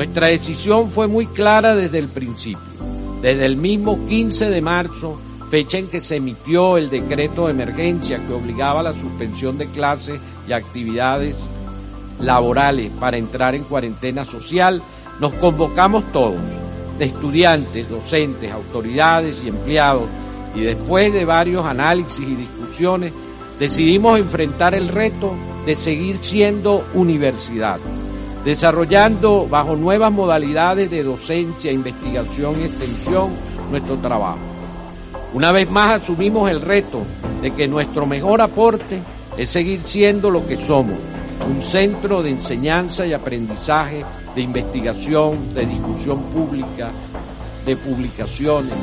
Nuestra decisión fue muy clara desde el principio. Desde el mismo 15 de marzo, fecha en que se emitió el decreto de emergencia que obligaba a la suspensión de clases y actividades laborales para entrar en cuarentena social, nos convocamos todos, de estudiantes, docentes, autoridades y empleados, y después de varios análisis y discusiones, decidimos enfrentar el reto de seguir siendo universidad, desarrollando bajo nuevas modalidades de docencia, investigación y extensión nuestro trabajo. Una vez más asumimos el reto de que nuestro mejor aporte es seguir siendo lo que somos, un centro de enseñanza y aprendizaje, de investigación, de discusión pública, de publicaciones.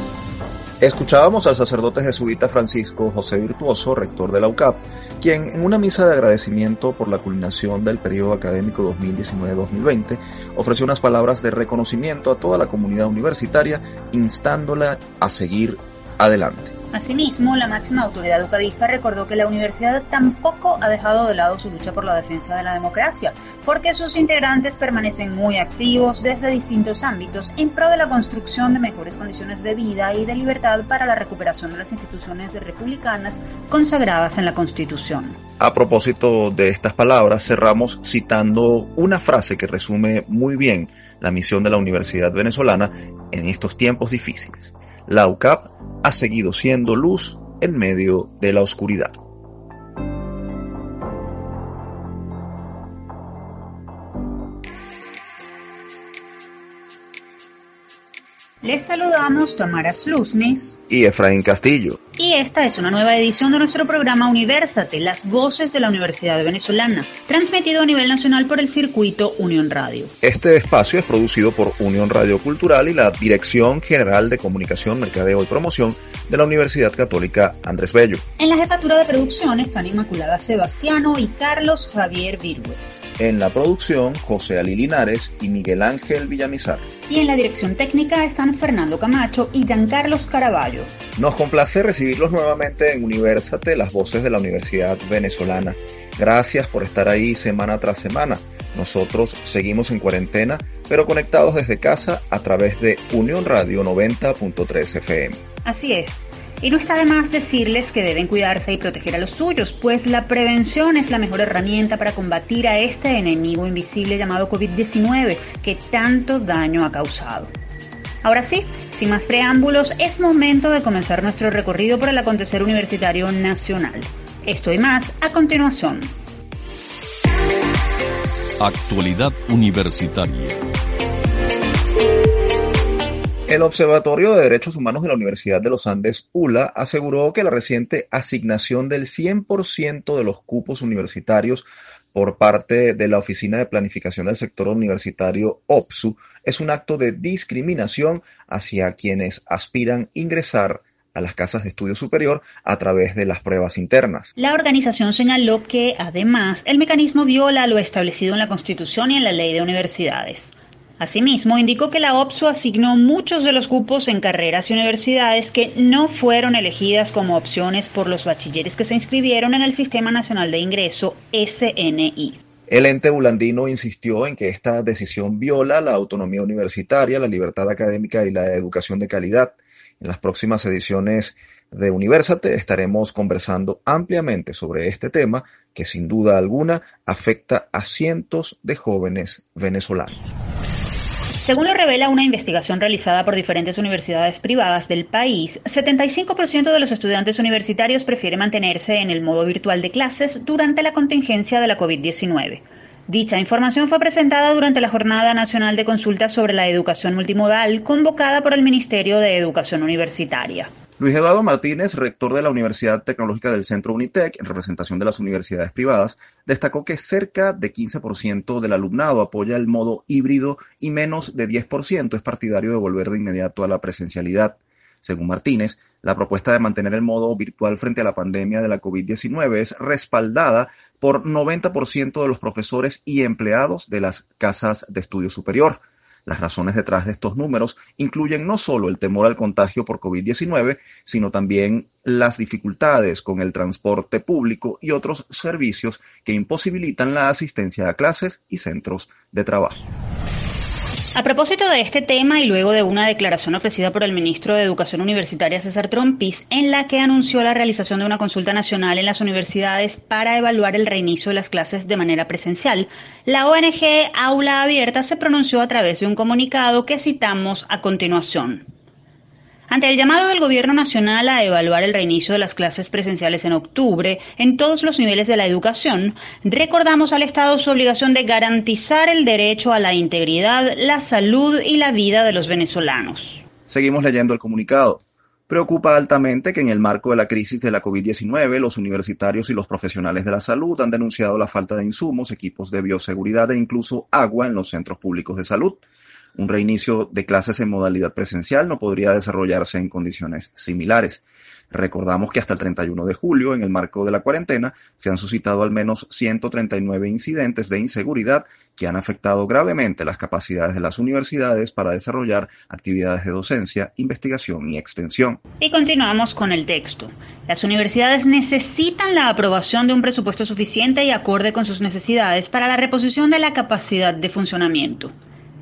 Escuchábamos al sacerdote jesuita Francisco José Virtuoso, rector de la UCAP, quien en una misa de agradecimiento por la culminación del periodo académico 2019-2020 ofreció unas palabras de reconocimiento a toda la comunidad universitaria, instándola a seguir adelante. Asimismo, la máxima autoridad educadista recordó que la universidad tampoco ha dejado de lado su lucha por la defensa de la democracia, porque sus integrantes permanecen muy activos desde distintos ámbitos en pro de la construcción de mejores condiciones de vida y de libertad para la recuperación de las instituciones republicanas consagradas en la Constitución. A propósito de estas palabras, cerramos citando una frase que resume muy bien la misión de la Universidad Venezolana en estos tiempos difíciles. La UCAP ha seguido siendo luz en medio de la oscuridad. Les saludamos Tamara Slusnis y Efraín Castillo. Y esta es una nueva edición de nuestro programa Universate, las voces de la Universidad Venezolana, transmitido a nivel nacional por el circuito Unión Radio. Este espacio es producido por Unión Radio Cultural y la Dirección General de Comunicación, Mercadeo y Promoción de la Universidad Católica Andrés Bello. En la jefatura de producción están Inmaculada Sebastiano y Carlos Javier Virgües. En la producción, José Ali Linares y Miguel Ángel Villamizar. Y en la dirección técnica están Fernando Camacho y Giancarlos Caraballo. Nos complace recibirlos nuevamente en Universate, las voces de la Universidad Venezolana. Gracias por estar ahí semana tras semana. Nosotros seguimos en cuarentena, pero conectados desde casa a través de Unión Radio 90.3 FM. Así es. Y no está de más decirles que deben cuidarse y proteger a los suyos, pues la prevención es la mejor herramienta para combatir a este enemigo invisible llamado COVID-19 que tanto daño ha causado. Ahora sí, sin más preámbulos, es momento de comenzar nuestro recorrido por el acontecer universitario nacional. Esto y más a continuación. Actualidad Universitaria. El Observatorio de Derechos Humanos de la Universidad de los Andes, ULA, aseguró que la reciente asignación del 100% de los cupos universitarios por parte de la Oficina de Planificación del Sector Universitario, OPSU, es un acto de discriminación hacia quienes aspiran ingresar a las casas de estudio superior a través de las pruebas internas. La organización señaló que, además, el mecanismo viola lo establecido en la Constitución y en la Ley de Universidades. Asimismo, indicó que la OPSU asignó muchos de los cupos en carreras y universidades que no fueron elegidas como opciones por los bachilleres que se inscribieron en el Sistema Nacional de Ingreso, SNI. El ente bulandino insistió en que esta decisión viola la autonomía universitaria, la libertad académica y la educación de calidad. En las próximas ediciones de Universate estaremos conversando ampliamente sobre este tema que sin duda alguna afecta a cientos de jóvenes venezolanos. Según lo revela una investigación realizada por diferentes universidades privadas del país, 75% de los estudiantes universitarios prefieren mantenerse en el modo virtual de clases durante la contingencia de la COVID-19. Dicha información fue presentada durante la Jornada Nacional de Consultas sobre la Educación Multimodal convocada por el Ministerio de Educación Universitaria. Luis Eduardo Martínez, rector de la Universidad Tecnológica del Centro Unitec, en representación de las universidades privadas, destacó que cerca de 15% del alumnado apoya el modo híbrido y menos de 10% es partidario de volver de inmediato a la presencialidad. Según Martínez, la propuesta de mantener el modo virtual frente a la pandemia de la COVID-19 es respaldada por 90% de los profesores y empleados de las casas de estudio superior. Las razones detrás de estos números incluyen no solo el temor al contagio por COVID-19, sino también las dificultades con el transporte público y otros servicios que imposibilitan la asistencia a clases y centros de trabajo. A propósito de este tema y luego de una declaración ofrecida por el ministro de Educación Universitaria César Trompis, en la que anunció la realización de una consulta nacional en las universidades para evaluar el reinicio de las clases de manera presencial, la ONG Aula Abierta se pronunció a través de un comunicado que citamos a continuación. Ante el llamado del Gobierno Nacional a evaluar el reinicio de las clases presenciales en octubre en todos los niveles de la educación, recordamos al Estado su obligación de garantizar el derecho a la integridad, la salud y la vida de los venezolanos. Seguimos leyendo el comunicado. Preocupa altamente que en el marco de la crisis de la COVID-19 los universitarios y los profesionales de la salud han denunciado la falta de insumos, equipos de bioseguridad e incluso agua en los centros públicos de salud. Un reinicio de clases en modalidad presencial no podría desarrollarse en condiciones similares. Recordamos que hasta el 31 de julio, en el marco de la cuarentena, se han suscitado al menos 139 incidentes de inseguridad que han afectado gravemente las capacidades de las universidades para desarrollar actividades de docencia, investigación y extensión. Y continuamos con el texto. Las universidades necesitan la aprobación de un presupuesto suficiente y acorde con sus necesidades para la reposición de la capacidad de funcionamiento.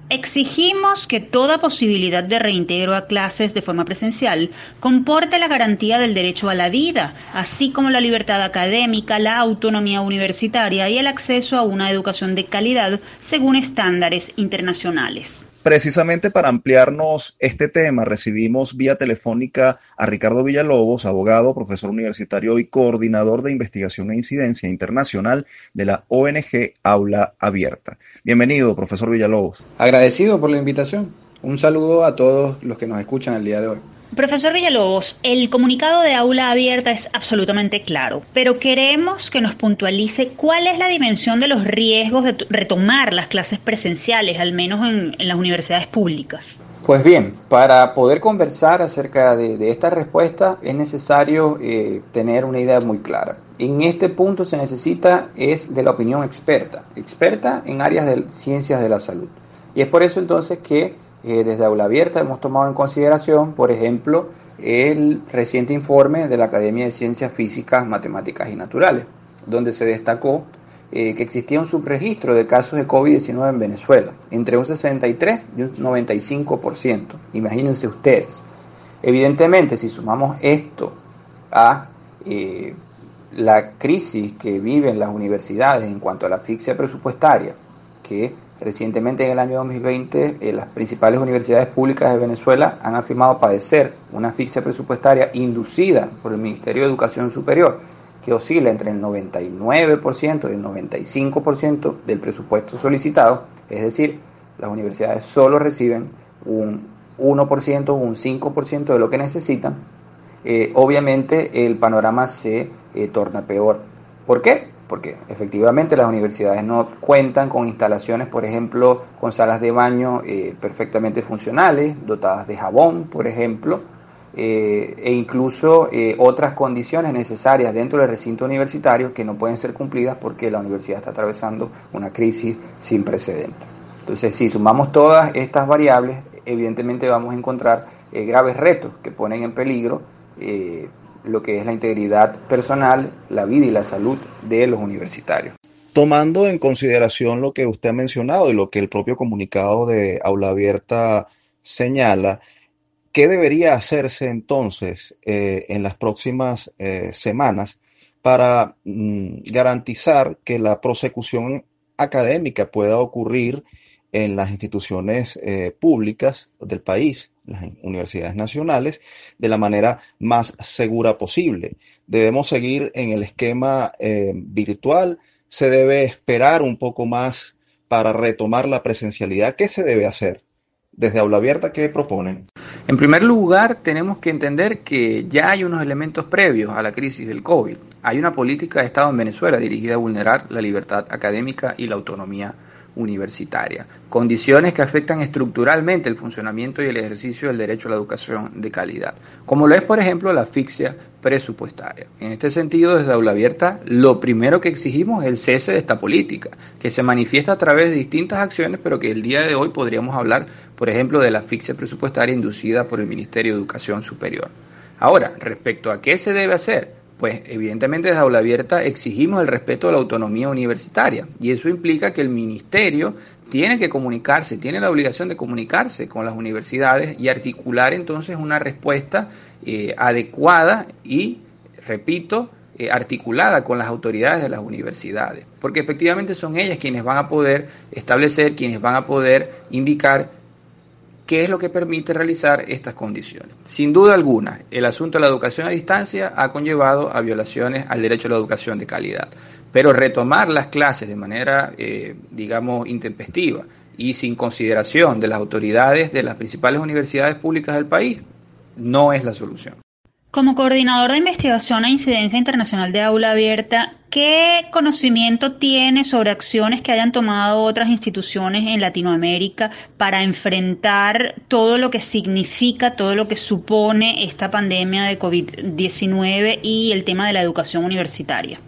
Exigimos que toda posibilidad de reintegro a clases de forma presencial comporte la garantía del derecho a la vida, así como la libertad académica, la autonomía universitaria y el acceso a una educación de calidad según estándares internacionales. Precisamente para ampliarnos este tema, recibimos vía telefónica a Ricardo Villalobos, abogado, profesor universitario y coordinador de investigación e incidencia internacional de la ONG Aula Abierta. Bienvenido, profesor Villalobos. Agradecido por la invitación. Un saludo a todos los que nos escuchan el día de hoy. Profesor Villalobos, el comunicado de aula abierta es absolutamente claro, pero queremos que nos puntualice cuál es la dimensión de los riesgos de retomar las clases presenciales, al menos en, las universidades públicas. Pues bien, para poder conversar acerca de, esta respuesta es necesario eh, tener una idea muy clara. En este punto se necesita es de la opinión experta, experta en áreas de ciencias de la salud. Y es por eso entonces que eh, desde Aula Abierta hemos tomado en consideración, por ejemplo, el reciente informe de la Academia de Ciencias Físicas, Matemáticas y Naturales, donde se destacó eh, que existía un subregistro de casos de COVID-19 en Venezuela, entre un 63 y un 95%. Imagínense ustedes. Evidentemente, si sumamos esto a eh, la crisis que viven las universidades en cuanto a la asfixia presupuestaria, que Recientemente, en el año 2020, eh, las principales universidades públicas de Venezuela han afirmado padecer una asfixia presupuestaria inducida por el Ministerio de Educación Superior, que oscila entre el 99% y el 95% del presupuesto solicitado, es decir, las universidades solo reciben un 1% o un 5% de lo que necesitan, eh, obviamente el panorama se eh, torna peor. ¿Por qué? Porque efectivamente las universidades no cuentan con instalaciones, por ejemplo, con salas de baño eh, perfectamente funcionales, dotadas de jabón, por ejemplo, eh, e incluso eh, otras condiciones necesarias dentro del recinto universitario que no pueden ser cumplidas porque la universidad está atravesando una crisis sin precedentes. Entonces, si sumamos todas estas variables, evidentemente vamos a encontrar graves retos que ponen en peligro lo que es la integridad personal, la vida y la salud de los universitarios. Tomando en consideración lo que usted ha mencionado y lo que el propio comunicado de Aula Abierta señala, ¿qué debería hacerse entonces eh, en las próximas eh, semanas para mm, garantizar que la prosecución académica pueda ocurrir en las instituciones eh, públicas del país las universidades nacionales de la manera más segura posible. Debemos seguir en el esquema eh, virtual, se debe esperar un poco más para retomar la presencialidad. ¿Qué se debe hacer? Desde Aula Abierta, ¿qué proponen? En primer lugar, tenemos que entender que ya hay unos elementos previos a la crisis del COVID. Hay una política de Estado en Venezuela dirigida a vulnerar la libertad académica y la autonomía universitaria, condiciones que afectan estructuralmente el funcionamiento y el ejercicio del derecho a la educación de calidad, como lo es, por ejemplo, la asfixia presupuestaria. En este sentido, desde Aula Abierta, lo primero que exigimos es el cese de esta política, que se manifiesta a través de distintas acciones, pero que el día de hoy podríamos hablar, por ejemplo, de la asfixia presupuestaria inducida por el Ministerio de Educación Superior. Ahora, respecto a qué se debe hacer, pues evidentemente desde Aula Abierta exigimos el respeto a la autonomía universitaria. Y eso implica que el ministerio tiene que comunicarse, tiene la obligación de comunicarse con las universidades y articular entonces una respuesta eh, adecuada y, repito, eh, articulada con las autoridades de las universidades, porque efectivamente son ellas quienes van a poder establecer, quienes van a poder indicar qué es lo que permite realizar estas condiciones. Sin duda alguna, el asunto de la educación a distancia ha conllevado a violaciones al derecho a la educación de calidad, pero retomar las clases de manera, eh, digamos, intempestiva y sin consideración de las autoridades de las principales universidades públicas del país no es la solución. Como coordinador de investigación a incidencia internacional de aula abierta, ¿qué conocimiento tiene sobre acciones que hayan tomado otras instituciones en Latinoamérica para enfrentar todo lo que significa, todo lo que supone esta pandemia de COVID-19 y el tema de la educación universitaria?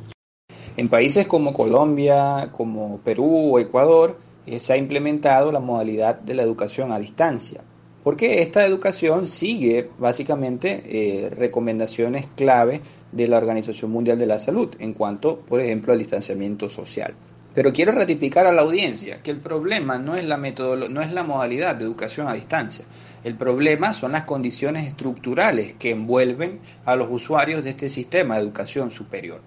En países como Colombia, como Perú o Ecuador, eh, se ha implementado la modalidad de la educación a distancia porque esta educación sigue básicamente eh, recomendaciones clave de la Organización Mundial de la Salud en cuanto, por ejemplo, al distanciamiento social. Pero quiero ratificar a la audiencia que el problema no es la no es la modalidad de educación a distancia. El problema son las condiciones estructurales que envuelven a los usuarios de este sistema de educación superior.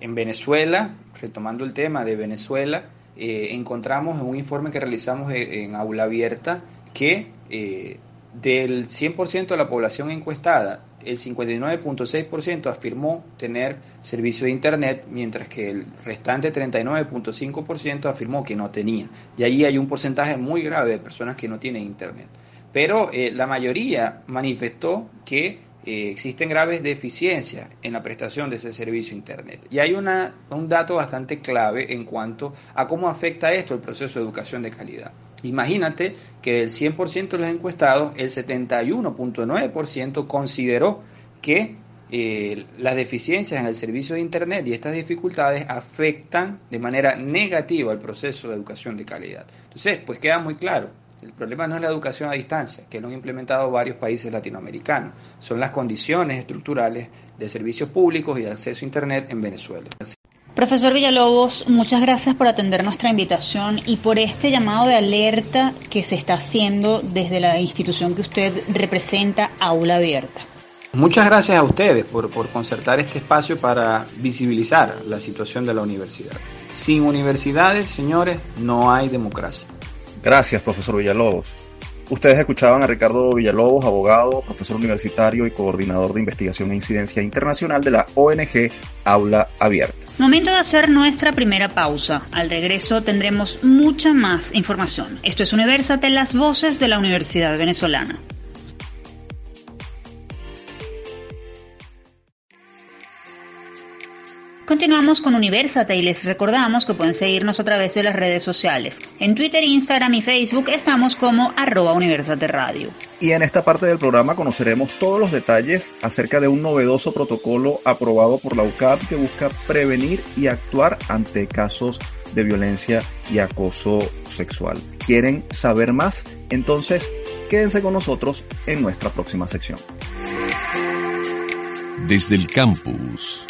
En Venezuela, retomando el tema de Venezuela, eh, encontramos en un informe que realizamos en aula abierta que eh, del 100% de la población encuestada, el 59.6% afirmó tener servicio de Internet, mientras que el restante 39.5% afirmó que no tenía. Y allí hay un porcentaje muy grave de personas que no tienen Internet. Pero eh, la mayoría manifestó que eh, existen graves deficiencias en la prestación de ese servicio Internet. Y hay una, un dato bastante clave en cuanto a cómo afecta esto el proceso de educación de calidad. Imagínate que del 100% de los encuestados, el 71.9% consideró que eh, las deficiencias en el servicio de Internet y estas dificultades afectan de manera negativa el proceso de educación de calidad. Entonces, pues queda muy claro, el problema no es la educación a distancia, que lo han implementado varios países latinoamericanos, son las condiciones estructurales de servicios públicos y de acceso a Internet en Venezuela. Profesor Villalobos, muchas gracias por atender nuestra invitación y por este llamado de alerta que se está haciendo desde la institución que usted representa, Aula Abierta. Muchas gracias a ustedes por, por concertar este espacio para visibilizar la situación de la universidad. Sin universidades, señores, no hay democracia. Gracias, profesor Villalobos. Ustedes escuchaban a Ricardo Villalobos, abogado, profesor universitario y coordinador de investigación e incidencia internacional de la ONG Aula Abierta. Momento de hacer nuestra primera pausa. Al regreso tendremos mucha más información. Esto es Universate, las voces de la Universidad Venezolana. Continuamos con Universate y les recordamos que pueden seguirnos a través de las redes sociales. En Twitter, Instagram y Facebook estamos como arroba Universate Radio. Y en esta parte del programa conoceremos todos los detalles acerca de un novedoso protocolo aprobado por la UCAP que busca prevenir y actuar ante casos de violencia y acoso sexual. ¿Quieren saber más? Entonces, quédense con nosotros en nuestra próxima sección. Desde el campus.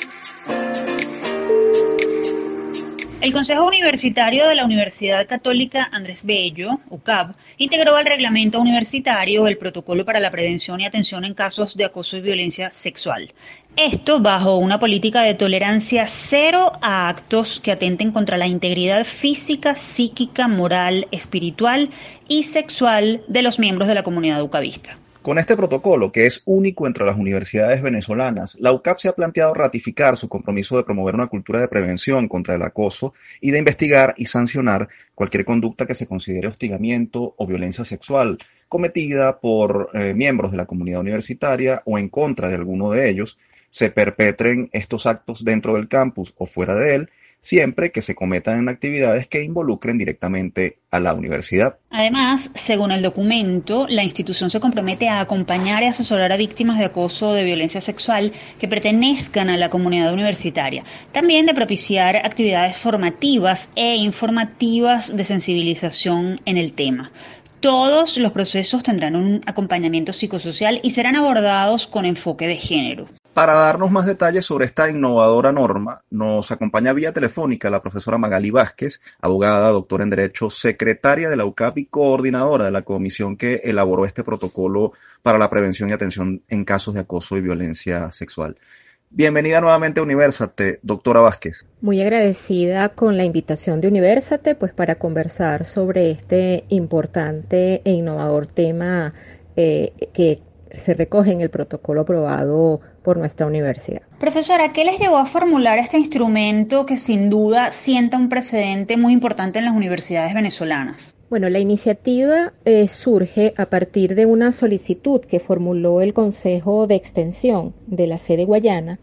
El Consejo Universitario de la Universidad Católica Andrés Bello, UCAB, integró al reglamento universitario el protocolo para la prevención y atención en casos de acoso y violencia sexual. Esto bajo una política de tolerancia cero a actos que atenten contra la integridad física, psíquica, moral, espiritual y sexual de los miembros de la comunidad ucabista. Con este protocolo, que es único entre las universidades venezolanas, la UCAP se ha planteado ratificar su compromiso de promover una cultura de prevención contra el acoso y de investigar y sancionar cualquier conducta que se considere hostigamiento o violencia sexual cometida por eh, miembros de la comunidad universitaria o en contra de alguno de ellos, se perpetren estos actos dentro del campus o fuera de él siempre que se cometan en actividades que involucren directamente a la universidad. Además, según el documento, la institución se compromete a acompañar y asesorar a víctimas de acoso o de violencia sexual que pertenezcan a la comunidad universitaria. También de propiciar actividades formativas e informativas de sensibilización en el tema. Todos los procesos tendrán un acompañamiento psicosocial y serán abordados con enfoque de género. Para darnos más detalles sobre esta innovadora norma, nos acompaña vía telefónica la profesora Magali Vázquez, abogada, doctora en Derecho, secretaria de la UCAP y coordinadora de la comisión que elaboró este protocolo para la prevención y atención en casos de acoso y violencia sexual. Bienvenida nuevamente a Universate, doctora Vázquez. Muy agradecida con la invitación de Universate, pues para conversar sobre este importante e innovador tema eh, que se recoge en el protocolo aprobado por nuestra universidad. Profesora, ¿qué les llevó a formular este instrumento que sin duda sienta un precedente muy importante en las universidades venezolanas? Bueno, la iniciativa eh, surge a partir de una solicitud que formuló el Consejo de Extensión de la sede Guayana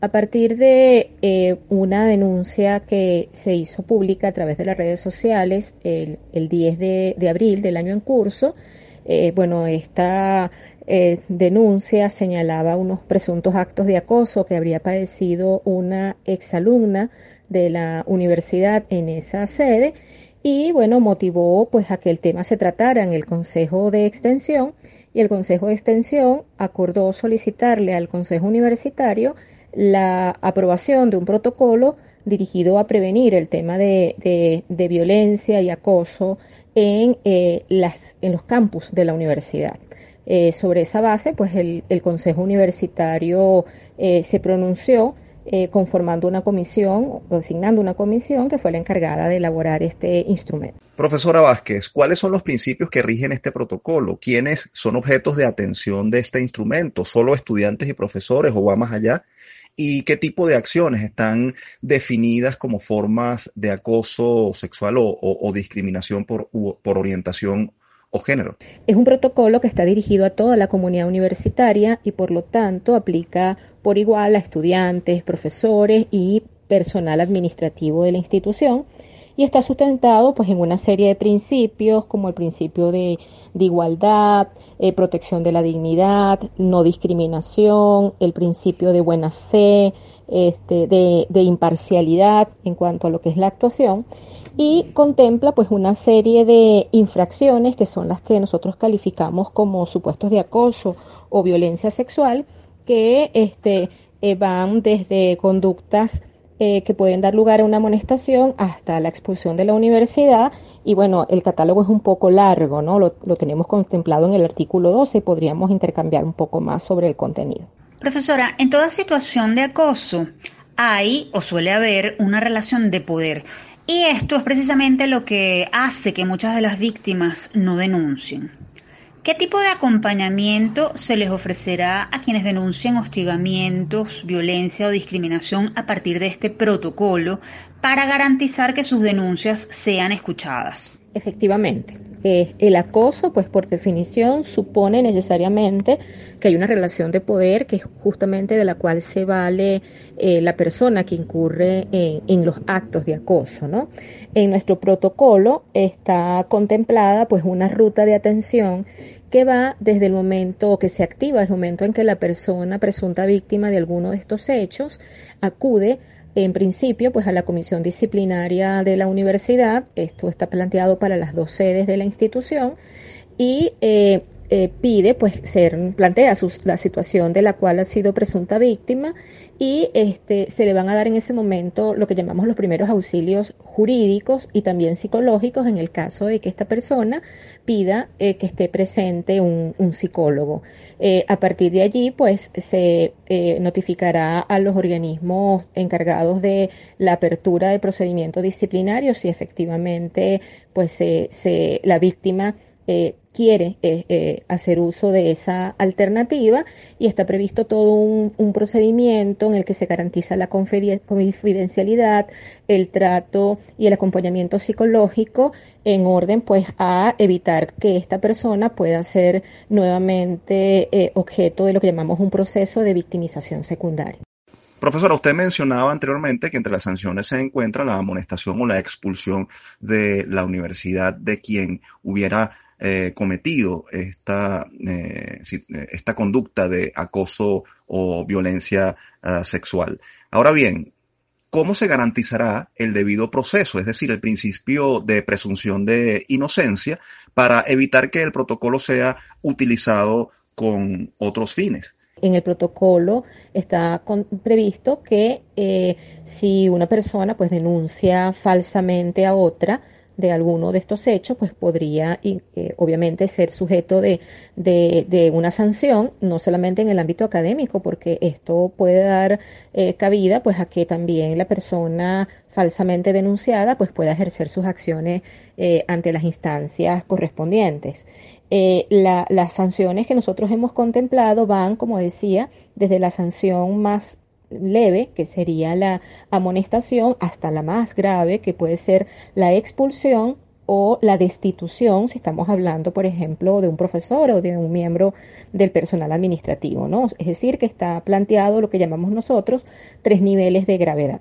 a partir de eh, una denuncia que se hizo pública a través de las redes sociales el, 10 de, abril del año en curso. Eh, bueno, esta eh, denuncia señalaba unos presuntos actos de acoso que habría padecido una exalumna de la universidad en esa sede y bueno, motivó pues a que el tema se tratara en el Consejo de Extensión y el Consejo de Extensión acordó solicitarle al Consejo Universitario la aprobación de un protocolo dirigido a prevenir el tema de, violencia y acoso en, eh, las, en los campus de la universidad. Eh, sobre esa base, pues el, Consejo Universitario eh, se pronunció eh, conformando una comisión, designando una comisión que fue la encargada de elaborar este instrumento. Profesora Vázquez, ¿cuáles son los principios que rigen este protocolo? ¿Quiénes son objetos de atención de este instrumento? ¿Solo estudiantes y profesores o va más allá? ¿Y qué tipo de acciones están definidas como formas de acoso sexual o, discriminación por, por orientación Es un protocolo que está dirigido a toda la comunidad universitaria y por lo tanto aplica por igual a estudiantes, profesores y personal administrativo de la institución. Y está sustentado pues en una serie de principios como el principio de, igualdad, eh, protección de la dignidad, no discriminación, el principio de buena fe, este, de, de imparcialidad en cuanto a lo que es la actuación y contempla pues una serie de infracciones que son las que nosotros calificamos como supuestos de acoso o violencia sexual que este, eh, van desde conductas eh, que pueden dar lugar a una amonestación hasta la expulsión de la universidad y bueno, el catálogo es un poco largo, ¿no? Lo, lo tenemos contemplado en el artículo 12 y podríamos intercambiar un poco más sobre el contenido. Profesora, en toda situación de acoso hay o suele haber una relación de poder. Y esto es precisamente lo que hace que muchas de las víctimas no denuncien. ¿Qué tipo de acompañamiento se les ofrecerá a quienes denuncian hostigamientos, violencia o discriminación a partir de este protocolo para garantizar que sus denuncias sean escuchadas? Efectivamente. Eh, el acoso, pues por definición, supone necesariamente que hay una relación de poder que es justamente de la cual se vale eh, la persona que incurre en, los actos de acoso, ¿no? En nuestro protocolo está contemplada pues una ruta de atención que va desde el momento que se activa, el momento en que la persona presunta víctima de alguno de estos hechos acude en principio, pues a la comisión disciplinaria de la universidad, esto está planteado para las dos sedes de la institución, y eh, eh, pide pues ser plantea la situación de la cual ha sido presunta víctima y este se le van a dar en ese momento lo que llamamos los primeros auxilios jurídicos y también psicológicos en el caso de que esta persona pida eh, que esté presente un, psicólogo. Eh, a partir de allí pues se notificará a los organismos encargados de la apertura de procedimientos disciplinarios si efectivamente pues se, la víctima eh, quiere eh, eh, hacer uso de esa alternativa y está previsto todo un, procedimiento en el que se garantiza la confidencialidad, el trato y el acompañamiento psicológico en orden pues a evitar que esta persona pueda ser nuevamente eh, objeto de lo que llamamos un proceso de victimización secundaria. Profesora, usted mencionaba anteriormente que entre las sanciones se encuentra la amonestación o la expulsión de la universidad de quien hubiera eh, cometido esta, eh, esta conducta de acoso o violencia ah, sexual. Ahora bien, ¿cómo se garantizará el debido proceso, es decir, el principio de presunción de inocencia, para evitar que el protocolo sea utilizado con otros fines? En el protocolo está previsto que eh, si una persona pues denuncia falsamente a otra, de alguno de estos hechos, pues podría eh, obviamente ser sujeto de, de, una sanción, no solamente en el ámbito académico, porque esto puede dar eh, cabida pues a que también la persona falsamente denunciada pues pueda ejercer sus acciones eh, ante las instancias correspondientes. las sanciones que nosotros hemos contemplado van, como decía, desde la sanción más leve, que sería la amonestación, hasta la más grave, que puede ser la expulsión o la destitución, si estamos hablando, por ejemplo, de un profesor o de un miembro del personal administrativo, ¿no? Es decir, que está planteado lo que llamamos nosotros tres niveles de gravedad.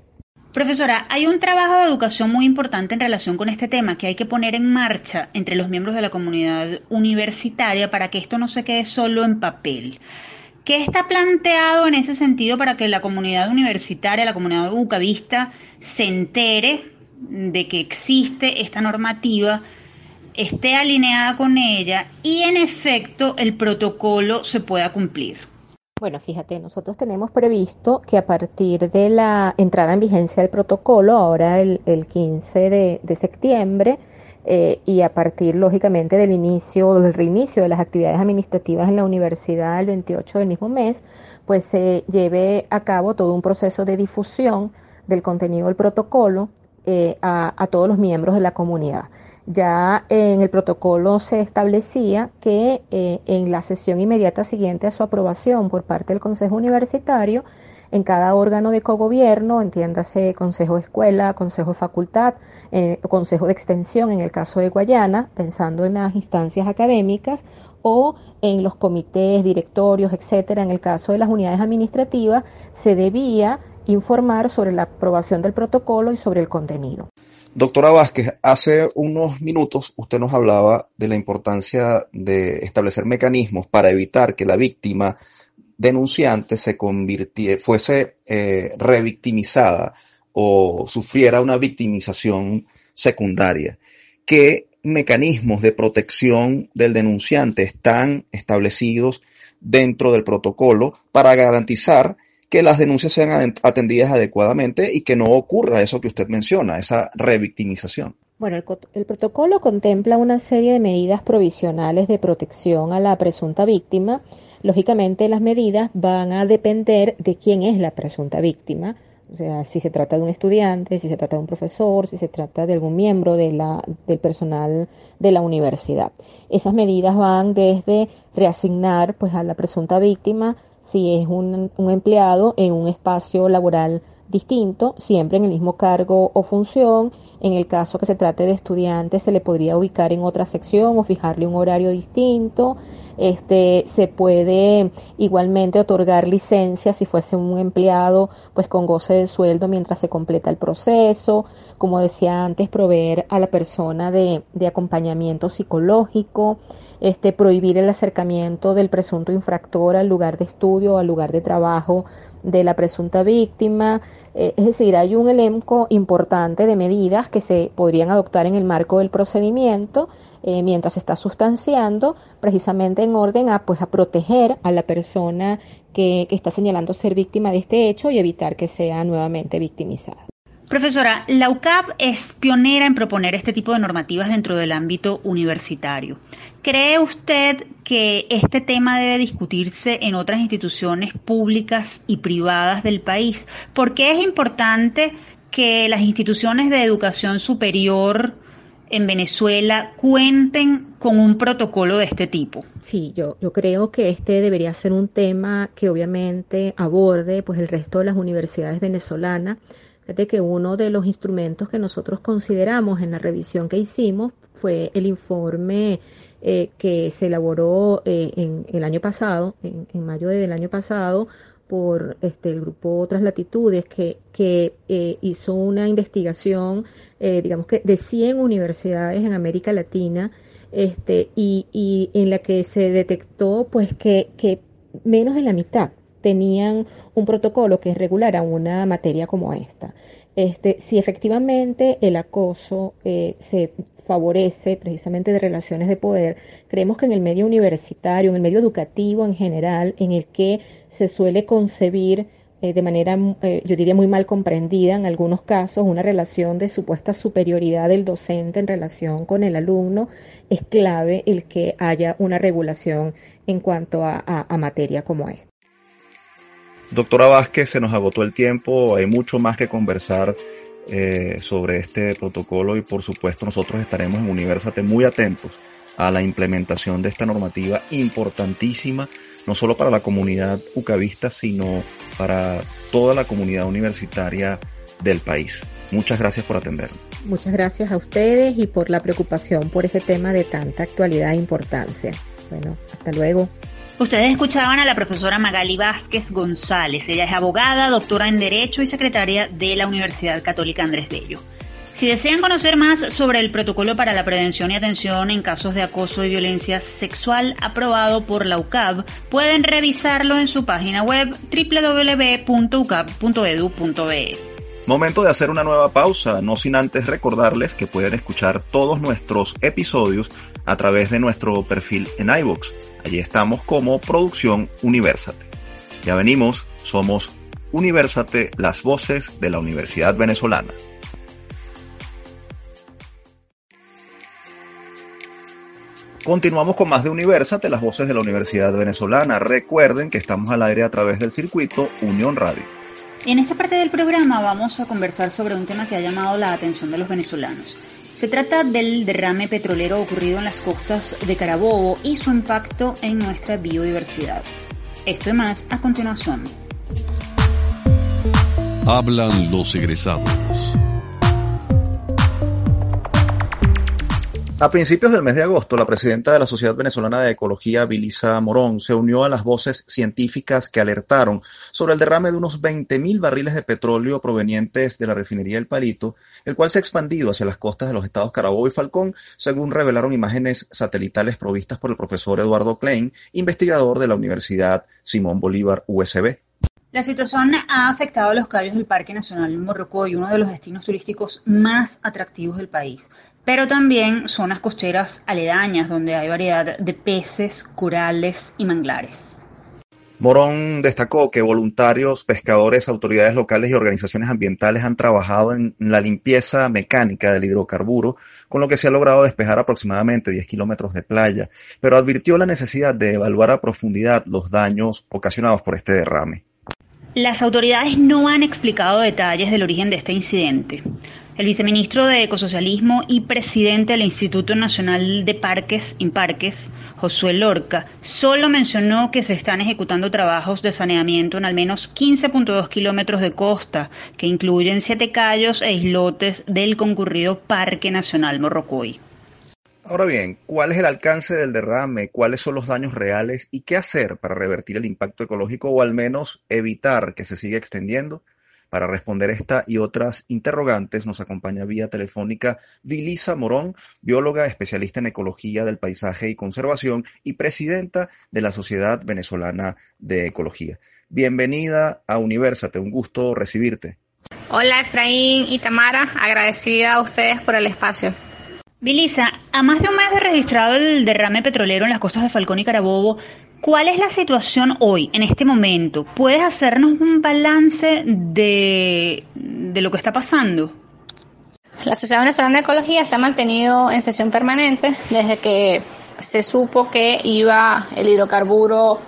Profesora, hay un trabajo de educación muy importante en relación con este tema que hay que poner en marcha entre los miembros de la comunidad universitaria para que esto no se quede solo en papel. ¿Qué está planteado en ese sentido para que la comunidad universitaria, la comunidad bucavista, se entere de que existe esta normativa, esté alineada con ella y en efecto el protocolo se pueda cumplir? Bueno, fíjate, nosotros tenemos previsto que a partir de la entrada en vigencia del protocolo, ahora el, 15 de septiembre, eh, y a partir, lógicamente, del inicio, del reinicio de las actividades administrativas en la universidad el 28 del mismo mes, pues se lleve a cabo todo un proceso de difusión del contenido del protocolo eh, a, todos los miembros de la comunidad. Ya en el protocolo se establecía que eh, en la sesión inmediata siguiente a su aprobación por parte del Consejo Universitario, en cada órgano de cogobierno, entiéndase Consejo de Escuela, Consejo de Facultad, eh, Consejo de Extensión en el caso de Guayana, pensando en las instancias académicas, o en los comités, directorios, etcétera, en el caso de las unidades administrativas, se debía informar sobre la aprobación del protocolo y sobre el contenido. Doctora Vázquez, hace unos minutos usted nos hablaba de la importancia de establecer mecanismos para evitar que la víctima denunciante se convirtiera, fuese eh, revictimizada o sufriera una victimización secundaria. ¿Qué mecanismos de protección del denunciante están establecidos dentro del protocolo para garantizar que las denuncias sean atendidas adecuadamente y que no ocurra eso que usted menciona, esa revictimización? Bueno, el, el, protocolo contempla una serie de medidas provisionales de protección a la presunta víctima. Lógicamente, las medidas van a depender de quién es la presunta víctima, o sea, si se trata de un estudiante, si se trata de un profesor, si se trata de algún miembro de la, del personal de la universidad. Esas medidas van desde reasignar pues, a la presunta víctima si es un, un empleado en un espacio laboral distinto, siempre en el mismo cargo o función. En el caso que se trate de estudiantes, se le podría ubicar en otra sección o fijarle un horario distinto. Este, se puede igualmente otorgar licencia si fuese un empleado, pues con goce de sueldo mientras se completa el proceso. Como decía antes, proveer a la persona de, de acompañamiento psicológico, este, prohibir el acercamiento del presunto infractor al lugar de estudio o al lugar de trabajo de la presunta víctima. Eh, es decir, hay un elenco importante de medidas que se podrían adoptar en el marco del procedimiento eh, mientras se está sustanciando, precisamente en orden a, pues, a proteger a la persona que, que está señalando ser víctima de este hecho y evitar que sea nuevamente victimizada. Profesora, la UCAP es pionera en proponer este tipo de normativas dentro del ámbito universitario. ¿Cree usted que este tema debe discutirse en otras instituciones públicas y privadas del país? ¿Por qué es importante que las instituciones de educación superior en Venezuela cuenten con un protocolo de este tipo. Sí, yo, yo creo que este debería ser un tema que obviamente aborde pues el resto de las universidades venezolanas. Fíjate que uno de los instrumentos que nosotros consideramos en la revisión que hicimos fue el informe eh, que se elaboró eh, en el año pasado, en, en mayo del año pasado, por este, el grupo Otras Latitudes, que, que eh, hizo una investigación, digamos que de 100 universidades en América Latina, este, y, y en la que se detectó pues que, que menos de la mitad tenían un protocolo que regulara una materia como esta. Este, si efectivamente el acoso eh, se favorece precisamente de relaciones de poder, creemos que en el medio universitario, en el medio educativo en general, en el que se suele concebir eh, de manera, eh, yo diría, muy mal comprendida en algunos casos, una relación de supuesta superioridad del docente en relación con el alumno, es clave el que haya una regulación en cuanto a, materia como esta. Doctora Vázquez, se nos agotó el tiempo, hay mucho más que conversar eh, sobre este protocolo y por supuesto nosotros estaremos en Universate muy atentos a la implementación de esta normativa importantísima no solo para la comunidad ucavista, sino para toda la comunidad universitaria del país. Muchas gracias por atendernos. Muchas gracias a ustedes y por la preocupación por ese tema de tanta actualidad e importancia. Bueno, hasta luego. Ustedes escuchaban a la profesora Magali Vázquez González. Ella es abogada, doctora en Derecho y secretaria de la Universidad Católica Andrés Bello. Si desean conocer más sobre el protocolo para la prevención y atención en casos de acoso y violencia sexual aprobado por la UCAB, pueden revisarlo en su página web www.ucab.edu.be. Momento de hacer una nueva pausa, no sin antes recordarles que pueden escuchar todos nuestros episodios a través de nuestro perfil en iVoox. Allí estamos como Producción Universate. Ya venimos, somos Universate, las voces de la Universidad Venezolana. Continuamos con más de Universate, las voces de la Universidad Venezolana. Recuerden que estamos al aire a través del circuito Unión Radio. En esta parte del programa vamos a conversar sobre un tema que ha llamado la atención de los venezolanos. Se trata del derrame petrolero ocurrido en las costas de Carabobo y su impacto en nuestra biodiversidad. Esto y más a continuación. Hablan los egresados. A principios del mes de agosto, la presidenta de la Sociedad Venezolana de Ecología, Vilisa Morón, se unió a las voces científicas que alertaron sobre el derrame de unos 20.000 barriles de petróleo provenientes de la refinería El Palito, el cual se ha expandido hacia las costas de los estados Carabobo y Falcón, según revelaron imágenes satelitales provistas por el profesor Eduardo Klein, investigador de la Universidad Simón Bolívar USB. La situación ha afectado a los callos del Parque Nacional Morrocoy, uno de los destinos turísticos más atractivos del país pero también zonas costeras aledañas donde hay variedad de peces, corales y manglares. Morón destacó que voluntarios, pescadores, autoridades locales y organizaciones ambientales han trabajado en la limpieza mecánica del hidrocarburo, con lo que se ha logrado despejar aproximadamente 10 kilómetros de playa, pero advirtió la necesidad de evaluar a profundidad los daños ocasionados por este derrame. Las autoridades no han explicado detalles del origen de este incidente. El viceministro de Ecosocialismo y presidente del Instituto Nacional de Parques, Imparques, Josué Lorca, solo mencionó que se están ejecutando trabajos de saneamiento en al menos 15.2 kilómetros de costa, que incluyen siete callos e islotes del concurrido Parque Nacional Morrocoy. Ahora bien, ¿cuál es el alcance del derrame? ¿Cuáles son los daños reales? ¿Y qué hacer para revertir el impacto ecológico o al menos evitar que se siga extendiendo? Para responder esta y otras interrogantes nos acompaña vía telefónica Vilisa Morón, bióloga especialista en ecología del paisaje y conservación y presidenta de la Sociedad Venezolana de Ecología. Bienvenida a Universate, un gusto recibirte. Hola Efraín y Tamara, agradecida a ustedes por el espacio. Vilisa, a más de un mes de registrado el derrame petrolero en las costas de Falcón y Carabobo, ¿Cuál es la situación hoy, en este momento? ¿Puedes hacernos un balance de, lo que está pasando? La Sociedad Venezolana de Ecología se ha mantenido en sesión permanente desde que se supo que iba el hidrocarburo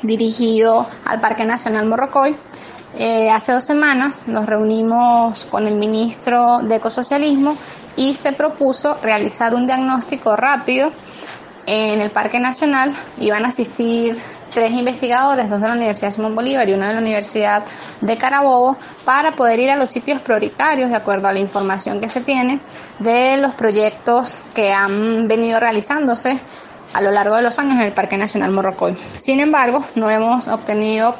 dirigido al Parque Nacional Morrocoy. Eh, hace dos semanas nos reunimos con el ministro de Ecosocialismo y se propuso realizar un diagnóstico rápido en el Parque Nacional iban a asistir tres investigadores, dos de la Universidad Simón Bolívar y uno de la Universidad de Carabobo, para poder ir a los sitios prioritarios de acuerdo a la información que se tiene de los proyectos que han venido realizándose a lo largo de los años en el Parque Nacional Morrocoy. Sin embargo, no hemos obtenido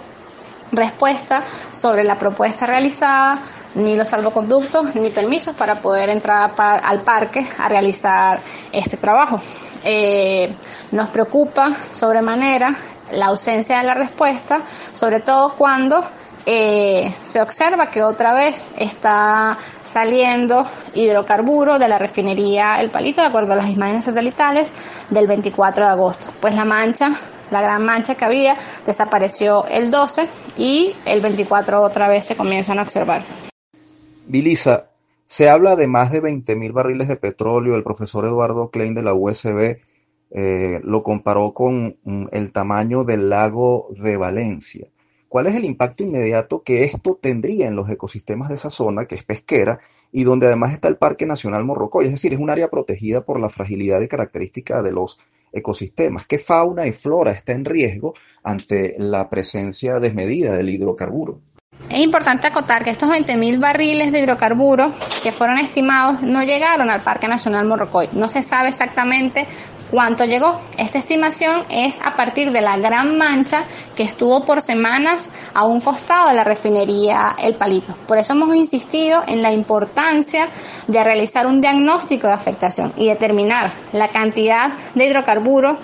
respuesta sobre la propuesta realizada, ni los salvoconductos, ni permisos para poder entrar al parque a realizar este trabajo. Eh, nos preocupa sobremanera la ausencia de la respuesta, sobre todo cuando eh, se observa que otra vez está saliendo hidrocarburo de la refinería El Palito, de acuerdo a las imágenes satelitales del 24 de agosto. Pues la mancha, la gran mancha que había, desapareció el 12 y el 24 otra vez se comienzan a observar. Vilisa, se habla de más de 20.000 barriles de petróleo. El profesor Eduardo Klein de la USB eh, lo comparó con mm, el tamaño del lago de Valencia. ¿Cuál es el impacto inmediato que esto tendría en los ecosistemas de esa zona, que es pesquera, y donde además está el Parque Nacional Morrocoy? Es decir, es un área protegida por la fragilidad y característica de los ecosistemas. ¿Qué fauna y flora está en riesgo ante la presencia desmedida del hidrocarburo? Es importante acotar que estos 20.000 barriles de hidrocarburos que fueron estimados no llegaron al Parque Nacional Morrocoy. No se sabe exactamente cuánto llegó. Esta estimación es a partir de la gran mancha que estuvo por semanas a un costado de la refinería El Palito. Por eso hemos insistido en la importancia de realizar un diagnóstico de afectación y determinar la cantidad de hidrocarburos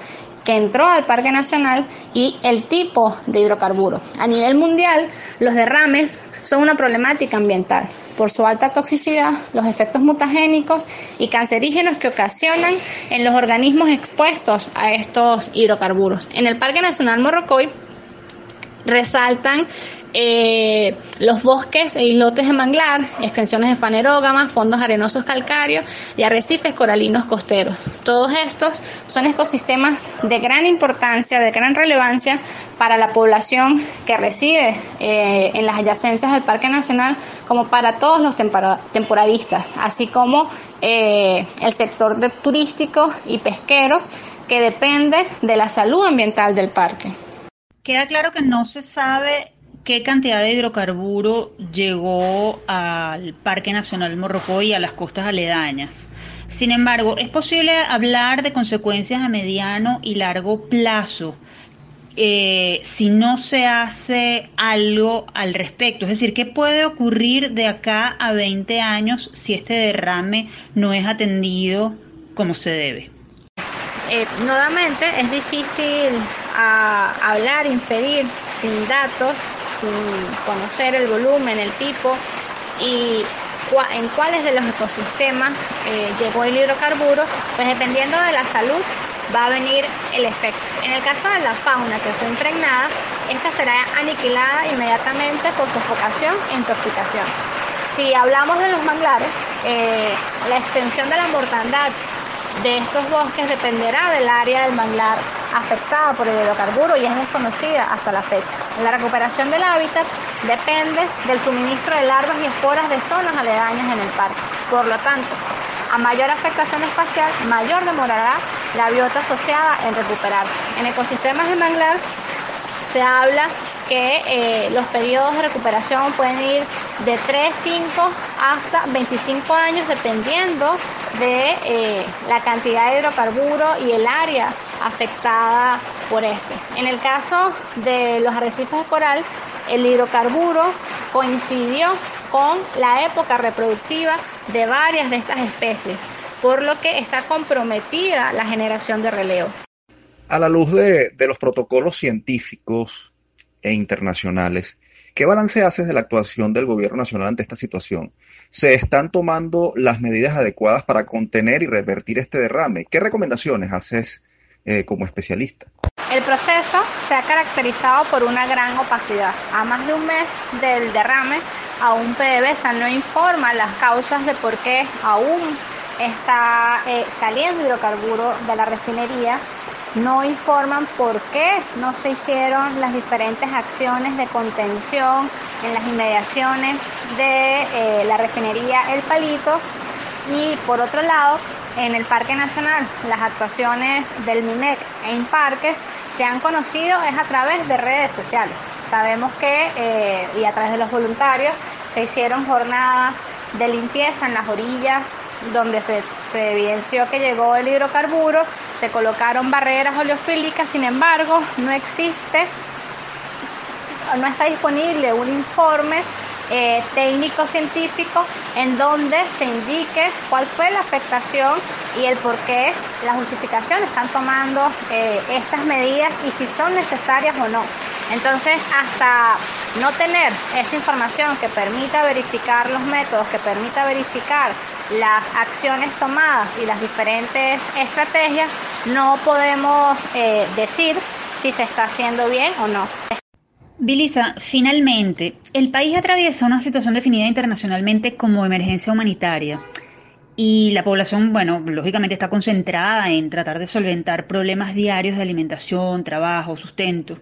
que entró al Parque Nacional y el tipo de hidrocarburo. A nivel mundial, los derrames son una problemática ambiental por su alta toxicidad, los efectos mutagénicos y cancerígenos que ocasionan en los organismos expuestos a estos hidrocarburos. En el Parque Nacional Morrocoy resaltan eh, los bosques e islotes de manglar, extensiones de fanerógamas, fondos arenosos calcáreos y arrecifes coralinos costeros. Todos estos son ecosistemas de gran importancia, de gran relevancia para la población que reside eh, en las adyacencias del Parque Nacional, como para todos los temporadistas, así como eh, el sector turístico y pesquero que depende de la salud ambiental del parque. Queda claro que no se sabe qué cantidad de hidrocarburo llegó al Parque Nacional Morrocoy y a las costas aledañas. Sin embargo, es posible hablar de consecuencias a mediano y largo plazo eh, si no se hace algo al respecto. Es decir, ¿qué puede ocurrir de acá a 20 años si este derrame no es atendido como se debe? Eh, nuevamente es difícil a, ah, hablar, impedir sin datos sin conocer el volumen, el tipo y en cuáles de los ecosistemas eh, llegó el hidrocarburo, pues dependiendo de la salud va a venir el efecto. En el caso de la fauna que fue impregnada, esta será aniquilada inmediatamente por sofocación e intoxicación. Si hablamos de los manglares, eh, la extensión de la mortandad de estos bosques dependerá del área del manglar afectada por el hidrocarburo y es desconocida hasta la fecha. La recuperación del hábitat depende del suministro de larvas y esporas de zonas aledañas en el parque. Por lo tanto, a mayor afectación espacial, mayor demorará la biota asociada en recuperarse. En ecosistemas de manglar se habla que eh, los periodos de recuperación pueden ir de 3, 5 hasta 25 años dependiendo de eh, la cantidad de hidrocarburo y el área afectada por este. En el caso de los arrecifes de coral, el hidrocarburo coincidió con la época reproductiva de varias de estas especies, por lo que está comprometida la generación de relevo. A la luz de, de los protocolos científicos e internacionales. ¿Qué balance haces de la actuación del gobierno nacional ante esta situación? ¿Se están tomando las medidas adecuadas para contener y revertir este derrame? ¿Qué recomendaciones haces eh, como especialista? El proceso se ha caracterizado por una gran opacidad. A más de un mes del derrame, aún PDVSA no informa las causas de por qué aún está eh, saliendo hidrocarburo de la refinería no informan por qué no se hicieron las diferentes acciones de contención en las inmediaciones de eh, la refinería El Palito y por otro lado en el Parque Nacional las actuaciones del MINEC en parques se han conocido es a través de redes sociales. Sabemos que eh, y a través de los voluntarios se hicieron jornadas de limpieza en las orillas donde se, se evidenció que llegó el hidrocarburo se colocaron barreras oleofílicas, sin embargo, no existe, no está disponible un informe eh, técnico científico en donde se indique cuál fue la afectación y el por qué la justificación están tomando eh, estas medidas y si son necesarias o no. Entonces, hasta no tener esa información que permita verificar los métodos, que permita verificar las acciones tomadas y las diferentes estrategias, no podemos eh, decir si se está haciendo bien o no. Bilisa, finalmente, el país atraviesa una situación definida internacionalmente como emergencia humanitaria y la población, bueno, lógicamente está concentrada en tratar de solventar problemas diarios de alimentación, trabajo, sustento.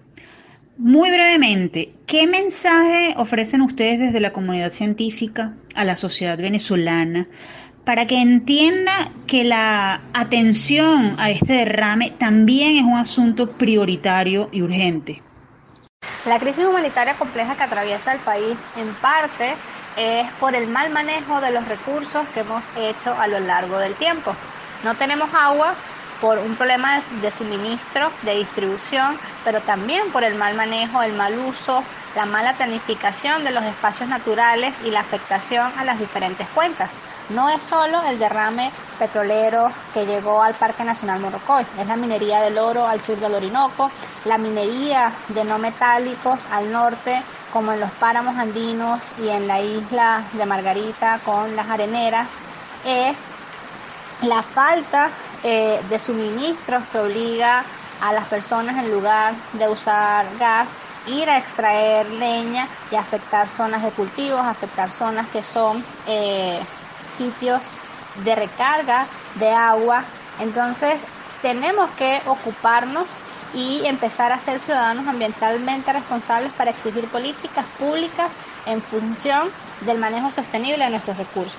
Muy brevemente, ¿qué mensaje ofrecen ustedes desde la comunidad científica a la sociedad venezolana para que entienda que la atención a este derrame también es un asunto prioritario y urgente? La crisis humanitaria compleja que atraviesa el país en parte es por el mal manejo de los recursos que hemos hecho a lo largo del tiempo. No tenemos agua por un problema de, suministro, de distribución, pero también por el mal manejo, el mal uso, la mala planificación de los espacios naturales y la afectación a las diferentes cuencas. No es solo el derrame petrolero que llegó al Parque Nacional Morrocoy, es la minería del oro al sur del Orinoco, la minería de no metálicos al norte, como en los páramos andinos y en la isla de Margarita con las areneras, es la falta eh, de suministros que obliga a las personas en lugar de usar gas ir a extraer leña y afectar zonas de cultivos, afectar zonas que son eh, sitios de recarga de agua. Entonces tenemos que ocuparnos y empezar a ser ciudadanos ambientalmente responsables para exigir políticas públicas en función del manejo sostenible de nuestros recursos.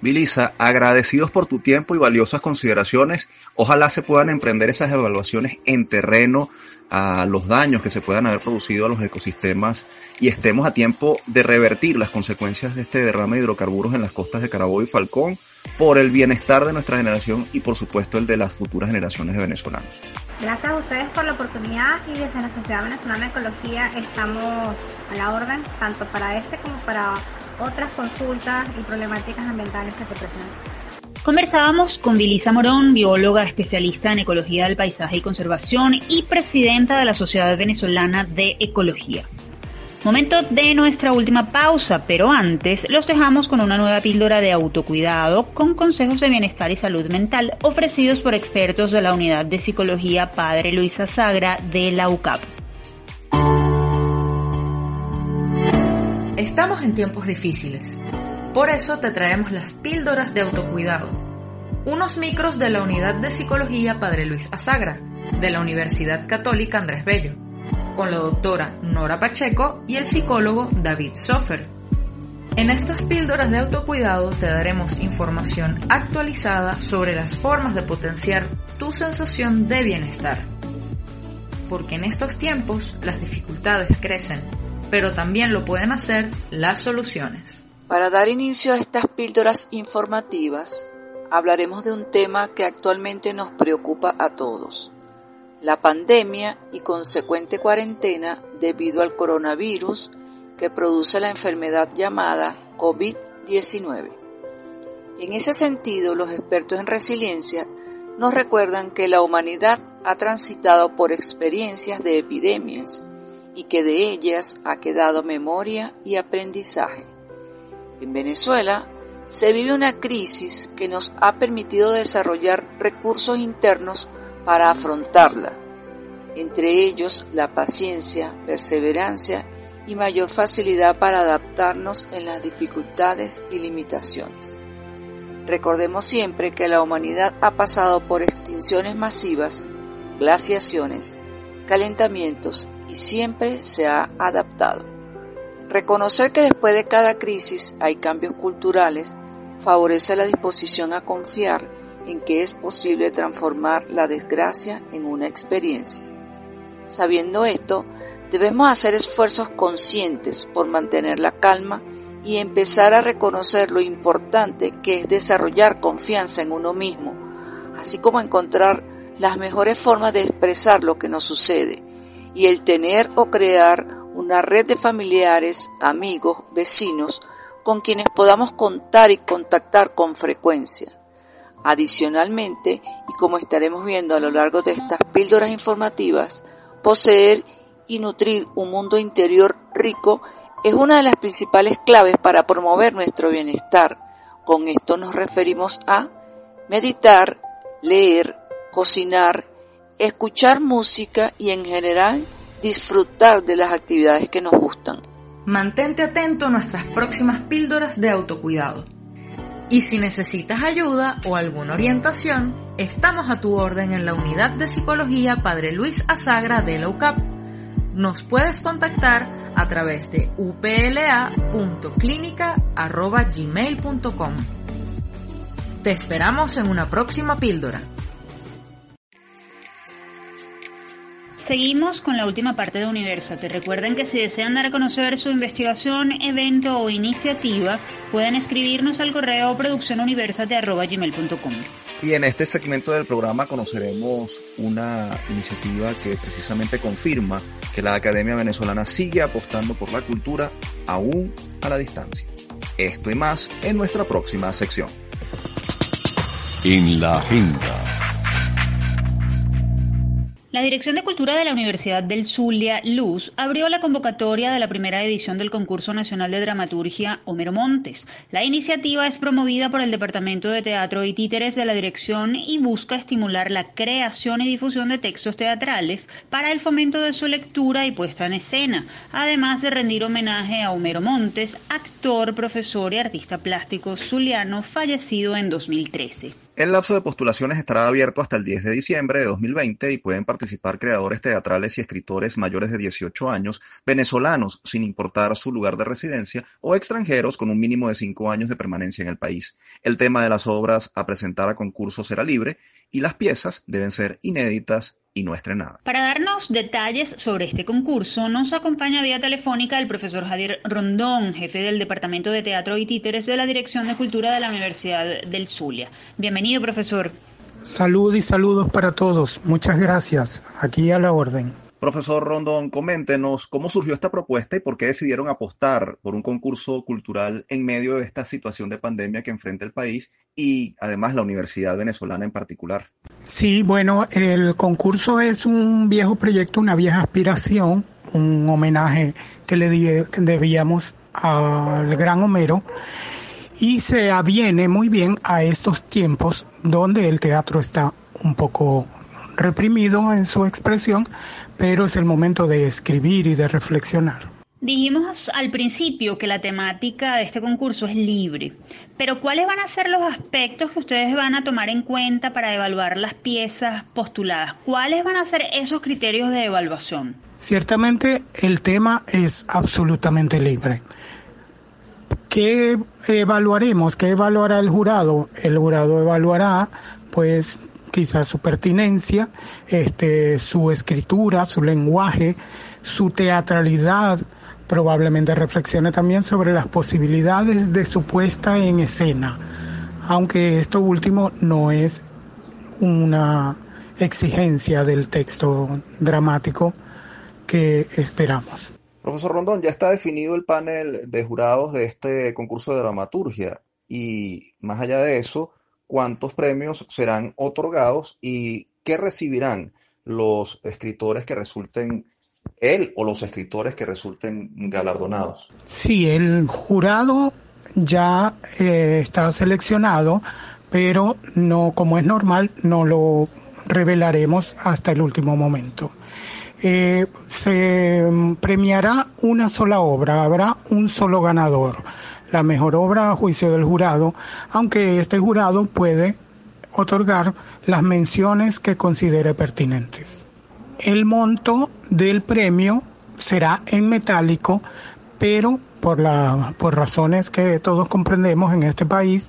Vilisa, agradecidos por tu tiempo y valiosas consideraciones. Ojalá se puedan emprender esas evaluaciones en terreno a los daños que se puedan haber producido a los ecosistemas y estemos a tiempo de revertir las consecuencias de este derrame de hidrocarburos en las costas de Carabobo y Falcón por el bienestar de nuestra generación y por supuesto el de las futuras generaciones de venezolanos. Gracias a ustedes por la oportunidad y desde la Sociedad Venezolana de Ecología estamos a la orden tanto para este como para otras consultas y problemáticas ambientales que se presentan. Conversábamos con Vilisa Morón, bióloga especialista en ecología del paisaje y conservación y presidenta de la Sociedad Venezolana de Ecología. Momento de nuestra última pausa, pero antes los dejamos con una nueva píldora de autocuidado con consejos de bienestar y salud mental ofrecidos por expertos de la Unidad de Psicología Padre Luisa Sagra de la UCAP. Estamos en tiempos difíciles. Por eso te traemos las píldoras de autocuidado. Unos micros de la Unidad de Psicología Padre Luis Azagra, de la Universidad Católica Andrés Bello con la doctora Nora Pacheco y el psicólogo David Sofer. En estas píldoras de autocuidado te daremos información actualizada sobre las formas de potenciar tu sensación de bienestar. Porque en estos tiempos las dificultades crecen, pero también lo pueden hacer las soluciones. Para dar inicio a estas píldoras informativas, hablaremos de un tema que actualmente nos preocupa a todos, la pandemia y consecuente cuarentena debido al coronavirus que produce la enfermedad llamada COVID-19. En ese sentido, los expertos en resiliencia nos recuerdan que la humanidad ha transitado por experiencias de epidemias y que de ellas ha quedado memoria y aprendizaje. En Venezuela se vive una crisis que nos ha permitido desarrollar recursos internos para afrontarla, entre ellos la paciencia, perseverancia y mayor facilidad para adaptarnos en las dificultades y limitaciones. Recordemos siempre que la humanidad ha pasado por extinciones masivas, glaciaciones, calentamientos y siempre se ha adaptado. Reconocer que después de cada crisis hay cambios culturales favorece la disposición a confiar en que es posible transformar la desgracia en una experiencia. Sabiendo esto, debemos hacer esfuerzos conscientes por mantener la calma y empezar a reconocer lo importante que es desarrollar confianza en uno mismo, así como encontrar las mejores formas de expresar lo que nos sucede y el tener o crear una red de familiares, amigos, vecinos, con quienes podamos contar y contactar con frecuencia. Adicionalmente, y como estaremos viendo a lo largo de estas píldoras informativas, poseer y nutrir un mundo interior rico es una de las principales claves para promover nuestro bienestar. Con esto nos referimos a meditar, leer, cocinar, escuchar música y en general disfrutar de las actividades que nos gustan. Mantente atento a nuestras próximas píldoras de autocuidado. Y si necesitas ayuda o alguna orientación, estamos a tu orden en la unidad de psicología Padre Luis Azagra de la UCAP. Nos puedes contactar a través de upla.clinica.gmail.com. Te esperamos en una próxima píldora. Seguimos con la última parte de Universate. Recuerden que si desean dar a conocer su investigación, evento o iniciativa, pueden escribirnos al correo produccionuniversate.gmail.com. Y en este segmento del programa conoceremos una iniciativa que precisamente confirma que la Academia Venezolana sigue apostando por la cultura aún a la distancia. Esto y más en nuestra próxima sección. En la agenda. La Dirección de Cultura de la Universidad del Zulia, Luz, abrió la convocatoria de la primera edición del Concurso Nacional de Dramaturgia Homero Montes. La iniciativa es promovida por el Departamento de Teatro y Títeres de la Dirección y busca estimular la creación y difusión de textos teatrales para el fomento de su lectura y puesta en escena, además de rendir homenaje a Homero Montes, actor, profesor y artista plástico zuliano fallecido en 2013. El lapso de postulaciones estará abierto hasta el 10 de diciembre de 2020 y pueden participar creadores teatrales y escritores mayores de 18 años, venezolanos sin importar su lugar de residencia o extranjeros con un mínimo de 5 años de permanencia en el país. El tema de las obras a presentar a concurso será libre y las piezas deben ser inéditas y no estrenada. Para darnos detalles sobre este concurso, nos acompaña vía telefónica el profesor Javier Rondón, jefe del Departamento de Teatro y Títeres de la Dirección de Cultura de la Universidad del Zulia. Bienvenido, profesor. Salud y saludos para todos. Muchas gracias. Aquí a la orden. Profesor Rondón, coméntenos cómo surgió esta propuesta y por qué decidieron apostar por un concurso cultural en medio de esta situación de pandemia que enfrenta el país y además la Universidad Venezolana en particular. Sí, bueno, el concurso es un viejo proyecto, una vieja aspiración, un homenaje que le debíamos al gran Homero y se aviene muy bien a estos tiempos donde el teatro está un poco reprimido en su expresión, pero es el momento de escribir y de reflexionar. Dijimos al principio que la temática de este concurso es libre, pero ¿cuáles van a ser los aspectos que ustedes van a tomar en cuenta para evaluar las piezas postuladas? ¿Cuáles van a ser esos criterios de evaluación? Ciertamente el tema es absolutamente libre. ¿Qué evaluaremos? ¿Qué evaluará el jurado? El jurado evaluará, pues, quizás su pertinencia, este, su escritura, su lenguaje, su teatralidad, probablemente reflexione también sobre las posibilidades de su puesta en escena, aunque esto último no es una exigencia del texto dramático que esperamos. Profesor Rondón, ya está definido el panel de jurados de este concurso de dramaturgia y más allá de eso, cuántos premios serán otorgados y qué recibirán los escritores que resulten él o los escritores que resulten galardonados. Sí, el jurado ya eh, está seleccionado, pero no, como es normal, no lo revelaremos hasta el último momento. Eh, se premiará una sola obra, habrá un solo ganador la mejor obra a juicio del jurado, aunque este jurado puede otorgar las menciones que considere pertinentes. El monto del premio será en metálico, pero por, la, por razones que todos comprendemos en este país,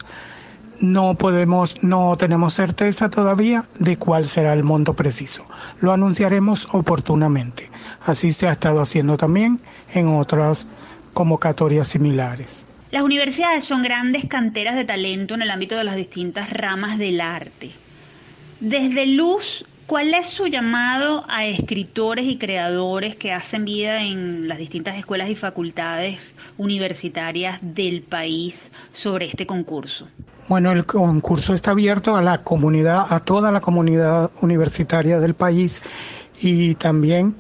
no podemos, no tenemos certeza todavía de cuál será el monto preciso. Lo anunciaremos oportunamente. Así se ha estado haciendo también en otras convocatorias similares. Las universidades son grandes canteras de talento en el ámbito de las distintas ramas del arte. Desde Luz, ¿cuál es su llamado a escritores y creadores que hacen vida en las distintas escuelas y facultades universitarias del país sobre este concurso? Bueno, el concurso está abierto a la comunidad, a toda la comunidad universitaria del país y también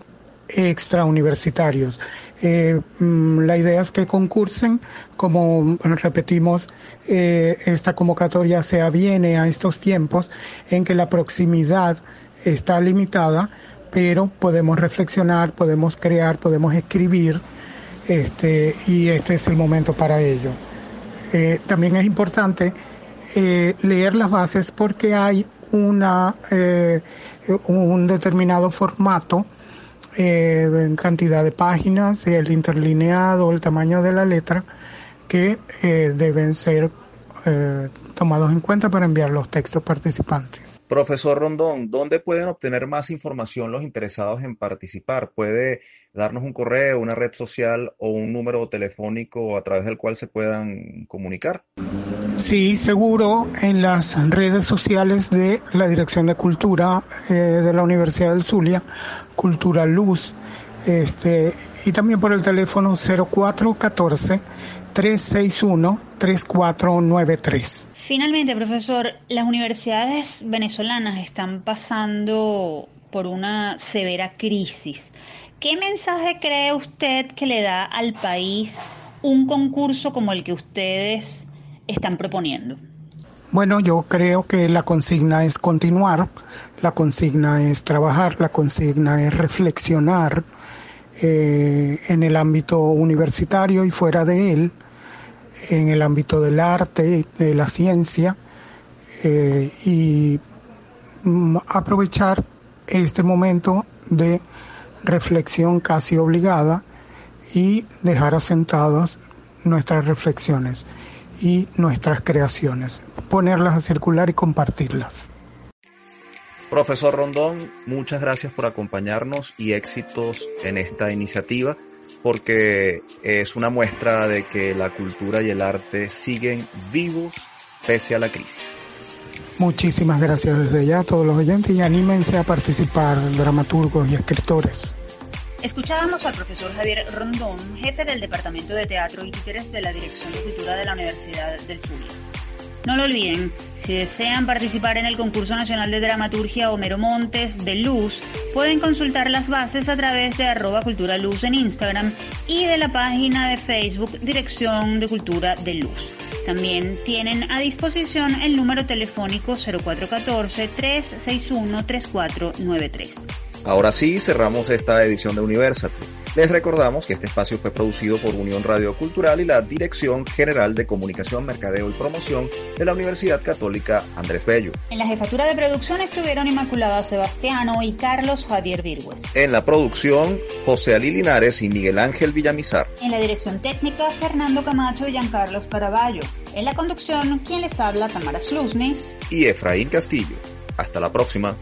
extrauniversitarios. Eh, mm, la idea es que concursen, como repetimos, eh, esta convocatoria se aviene a estos tiempos en que la proximidad está limitada, pero podemos reflexionar, podemos crear, podemos escribir, este, y este es el momento para ello. Eh, también es importante leer las bases porque hay una un determinado formato eh, en cantidad de páginas, el interlineado, el tamaño de la letra, que eh, deben ser eh, tomados en cuenta para enviar los textos participantes. Profesor Rondón, ¿dónde pueden obtener más información los interesados en participar? ¿Puede darnos un correo, una red social o un número telefónico a través del cual se puedan comunicar? Sí, seguro, en las redes sociales de la Dirección de Cultura eh, de la Universidad del Zulia, Cultura Luz, este, y también por el teléfono 0414 361 3493. Finalmente, profesor, las universidades venezolanas están pasando por una severa crisis. ¿Qué mensaje cree usted que le da al país un concurso como el que ustedes están proponiendo? Bueno, yo creo que la consigna es continuar, la consigna es trabajar, la consigna es reflexionar eh, en el ámbito universitario y fuera de él, en el ámbito del arte, de la ciencia, eh, y mm, aprovechar este momento de reflexión casi obligada y dejar asentadas nuestras reflexiones y nuestras creaciones, ponerlas a circular y compartirlas. Profesor Rondón, muchas gracias por acompañarnos y éxitos en esta iniciativa porque es una muestra de que la cultura y el arte siguen vivos pese a la crisis. Muchísimas gracias desde ya a todos los oyentes y anímense a participar, dramaturgos y escritores. Escuchábamos al profesor Javier Rondón, jefe del Departamento de Teatro y Títeres de la Dirección de Cultura de la Universidad del Zulia. No lo olviden, si desean participar en el concurso nacional de dramaturgia Homero Montes de Luz, pueden consultar las bases a través de arroba cultura luz en Instagram y de la página de Facebook Dirección de Cultura de Luz. También tienen a disposición el número telefónico 0414-361-3493. Ahora sí, cerramos esta edición de Universate. Les recordamos que este espacio fue producido por Unión Radio Cultural y la Dirección General de Comunicación, Mercadeo y Promoción de la Universidad Católica Andrés Bello. En la jefatura de producción estuvieron Inmaculada Sebastiano y Carlos Javier Virgües. En la producción, José Ali Linares y Miguel Ángel Villamizar. En la dirección técnica, Fernando Camacho y Giancarlos Caraballo. En la conducción, quien les habla, Tamara Slusnis. Y Efraín Castillo. Hasta la próxima.